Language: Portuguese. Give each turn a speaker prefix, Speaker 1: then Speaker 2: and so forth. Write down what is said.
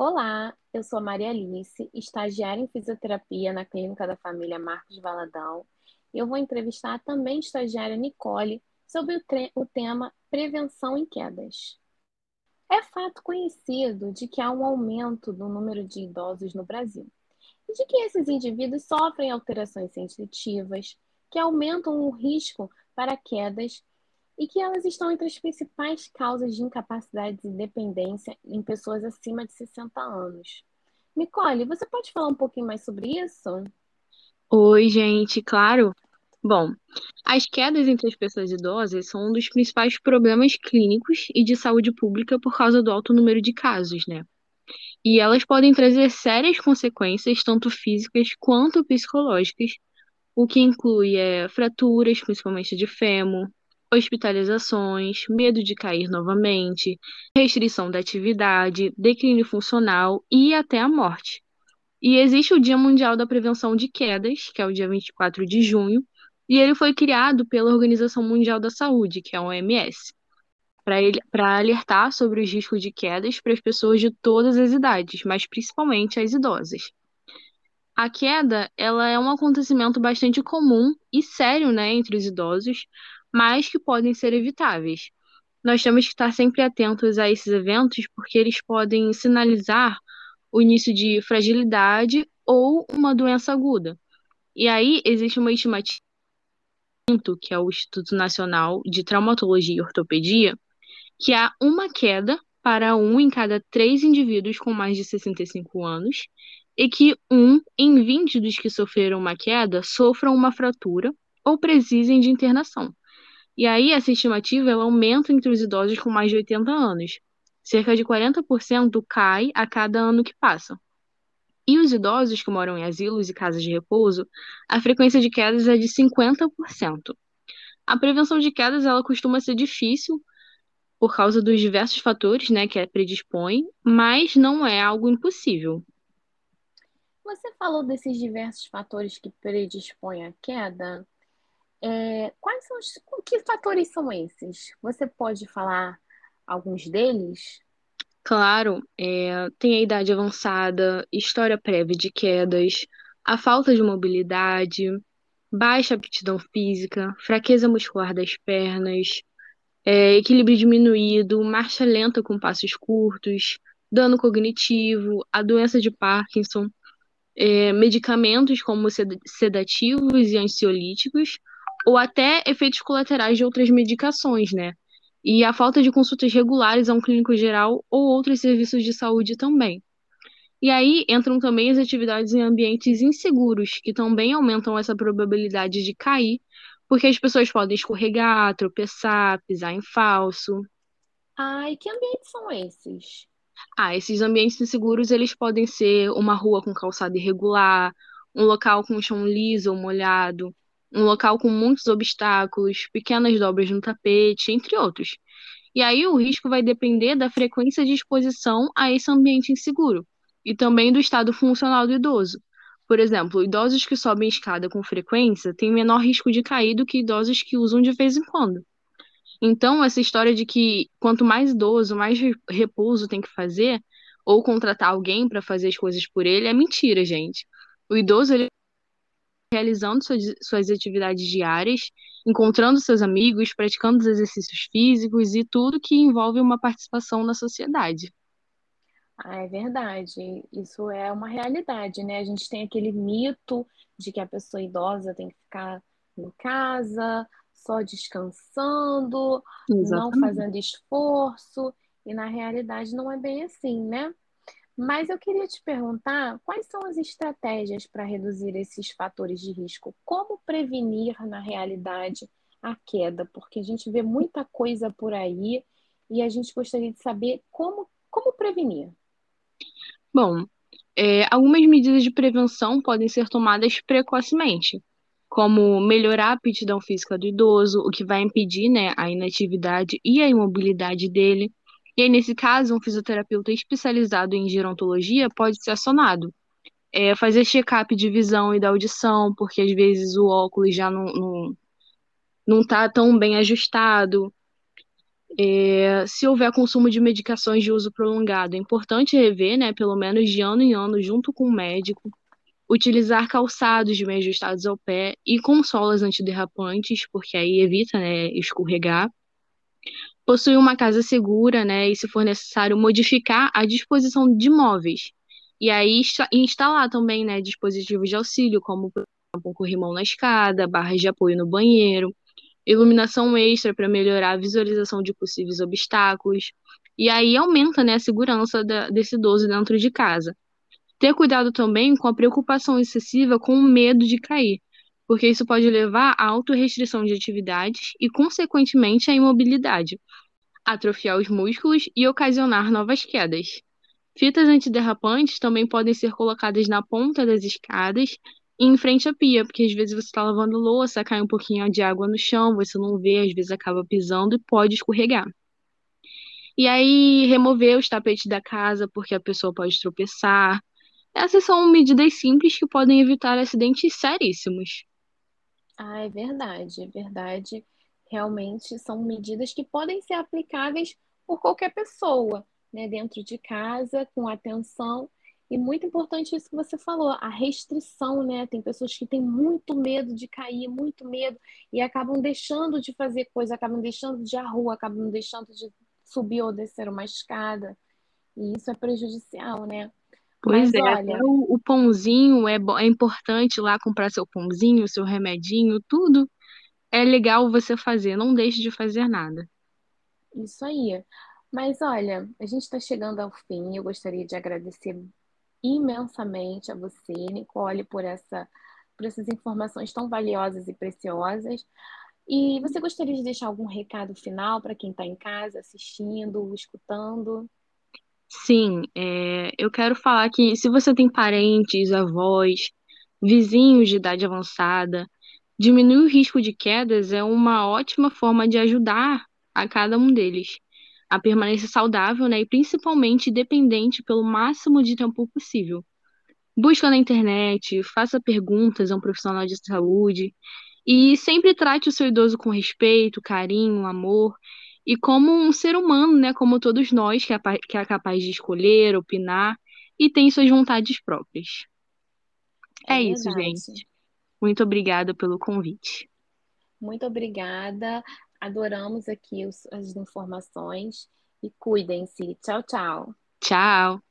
Speaker 1: Olá, eu sou Maria Alice, estagiária em fisioterapia na Clínica da Família Marcos Valadão. Eu vou entrevistar a também estagiária Nicole sobre o, o tema prevenção em quedas. É fato conhecido de que há um aumento do número de idosos no Brasil e de que esses indivíduos sofrem alterações sensitivas que aumentam o risco para quedas e que elas estão entre as principais causas de incapacidade e dependência em pessoas acima de 60 anos. Nicole, você pode falar um pouquinho mais sobre isso?
Speaker 2: Oi, gente, claro. Bom, as quedas entre as pessoas idosas são um dos principais problemas clínicos e de saúde pública por causa do alto número de casos, né? E elas podem trazer sérias consequências, tanto físicas quanto psicológicas, o que inclui é, fraturas, principalmente de fêmur, hospitalizações, medo de cair novamente, restrição da atividade, declínio funcional e até a morte. E existe o Dia Mundial da Prevenção de Quedas, que é o dia 24 de junho, e ele foi criado pela Organização Mundial da Saúde, que é a OMS, para alertar sobre os riscos de quedas para as pessoas de todas as idades, mas principalmente as idosas. A queda, ela é um acontecimento bastante comum e sério, né, entre os idosos, mas que podem ser evitáveis. Nós temos que estar sempre atentos a esses eventos porque eles podem sinalizar o início de fragilidade ou uma doença aguda. E aí existe uma estimativa que é o Instituto Nacional de Traumatologia e Ortopedia, que há uma queda para um em cada três indivíduos com mais de 65 anos, e que um em 20 dos que sofreram uma queda sofram uma fratura ou precisem de internação. E aí, essa estimativa ela aumenta entre os idosos com mais de 80 anos. Cerca de 40% cai a cada ano que passa. E os idosos que moram em asilos e casas de repouso, a frequência de quedas é de 50%. A prevenção de quedas ela costuma ser difícil por causa dos diversos fatores né, que a predispõe, mas não é algo impossível.
Speaker 1: Você falou desses diversos fatores que predispõem à queda. É, quais são os que fatores são esses? Você pode falar alguns deles?
Speaker 2: Claro, é, tem a idade avançada, história prévia de quedas, a falta de mobilidade, baixa aptidão física, fraqueza muscular das pernas, é, equilíbrio diminuído, marcha lenta com passos curtos, dano cognitivo, a doença de Parkinson, é, medicamentos como sedativos e ansiolíticos, ou até efeitos colaterais de outras medicações, né? E a falta de consultas regulares a um clínico geral ou outros serviços de saúde também. E aí entram também as atividades em ambientes inseguros, que também aumentam essa probabilidade de cair, porque as pessoas podem escorregar, tropeçar, pisar em falso.
Speaker 1: Ah, e que ambientes são esses?
Speaker 2: Ah, esses ambientes inseguros, eles podem ser uma rua com calçada irregular, um local com chão liso ou molhado, um local com muitos obstáculos, pequenas dobras no tapete, entre outros. E aí o risco vai depender da frequência de exposição a esse ambiente inseguro e também do estado funcional do idoso. Por exemplo, idosos que sobem escada com frequência têm menor risco de cair do que idosos que usam de vez em quando. Então, essa história de que quanto mais idoso, mais repouso tem que fazer, ou contratar alguém para fazer as coisas por ele, é mentira, gente. O idoso, ele realizando suas, suas atividades diárias, encontrando seus amigos, praticando os exercícios físicos e tudo que envolve uma participação na sociedade.
Speaker 1: Ah, é verdade. Isso é uma realidade, né? A gente tem aquele mito de que a pessoa idosa tem que ficar em casa, só descansando, Exatamente. não fazendo esforço, e na realidade não é bem assim, né? Mas eu queria te perguntar quais são as estratégias para reduzir esses fatores de risco? Como prevenir, na realidade, a queda? Porque a gente vê muita coisa por aí e a gente gostaria de saber como, como prevenir.
Speaker 2: Bom, é, algumas medidas de prevenção podem ser tomadas precocemente, como melhorar a aptidão física do idoso, o que vai impedir né, a inatividade e a imobilidade dele e aí, nesse caso, um fisioterapeuta especializado em gerontologia pode ser acionado. É, fazer check-up de visão e da audição, porque às vezes o óculos já não, não, não tá tão bem ajustado. É, se houver consumo de medicações de uso prolongado, é importante rever, né, pelo menos de ano em ano, junto com o médico. Utilizar calçados bem ajustados ao pé e com solas antiderrapantes, porque aí evita, né, escorregar. Possuir uma casa segura, né, e se for necessário, modificar a disposição de móveis. E aí instalar também, né, dispositivos de auxílio, como, por exemplo, um corrimão na escada, barras de apoio no banheiro, iluminação extra para melhorar a visualização de possíveis obstáculos. E aí aumenta, né, a segurança da, desse idoso dentro de casa. Ter cuidado também com a preocupação excessiva com o medo de cair, porque isso pode levar à autorrestrição de atividades e, consequentemente, à imobilidade, atrofiar os músculos e ocasionar novas quedas. Fitas antiderrapantes também podem ser colocadas na ponta das escadas e em frente à pia, porque às vezes você está lavando louça, cai um pouquinho de água no chão, você não vê, às vezes acaba pisando e pode escorregar. E aí, remover os tapetes da casa, porque a pessoa pode tropeçar. Essas são medidas simples que podem evitar acidentes seríssimos.
Speaker 1: Ah, é verdade, é verdade. Realmente são medidas que podem ser aplicáveis por qualquer pessoa, né, dentro de casa, com atenção e muito importante isso que você falou, a restrição, né? Tem pessoas que têm muito medo de cair, muito medo, e acabam deixando de fazer coisa, acabam deixando de ir à rua, acabam deixando de subir ou descer uma escada. E isso é prejudicial, né?
Speaker 2: Pois Mas, é, olha... o, o pãozinho é, é importante lá comprar seu pãozinho, seu remedinho, tudo é legal você fazer, não deixe de fazer nada.
Speaker 1: Isso aí. Mas olha, a gente está chegando ao fim. Eu gostaria de agradecer imensamente a você, Nicole, por, essa, por essas informações tão valiosas e preciosas. E você gostaria de deixar algum recado final para quem está em casa assistindo, escutando?
Speaker 2: Sim, é, eu quero falar que se você tem parentes, avós, vizinhos de idade avançada, diminuir o risco de quedas é uma ótima forma de ajudar a cada um deles a permanecer saudável, né, e principalmente dependente pelo máximo de tempo possível. Busca na internet, faça perguntas a um profissional de saúde e sempre trate o seu idoso com respeito, carinho, amor e como um ser humano, né, como todos nós, que é, que é capaz de escolher, opinar e tem suas vontades próprias. É, é isso, gente. Muito obrigada pelo convite.
Speaker 1: Muito obrigada. Adoramos aqui os, as informações e cuidem-se. Tchau, tchau.
Speaker 2: Tchau.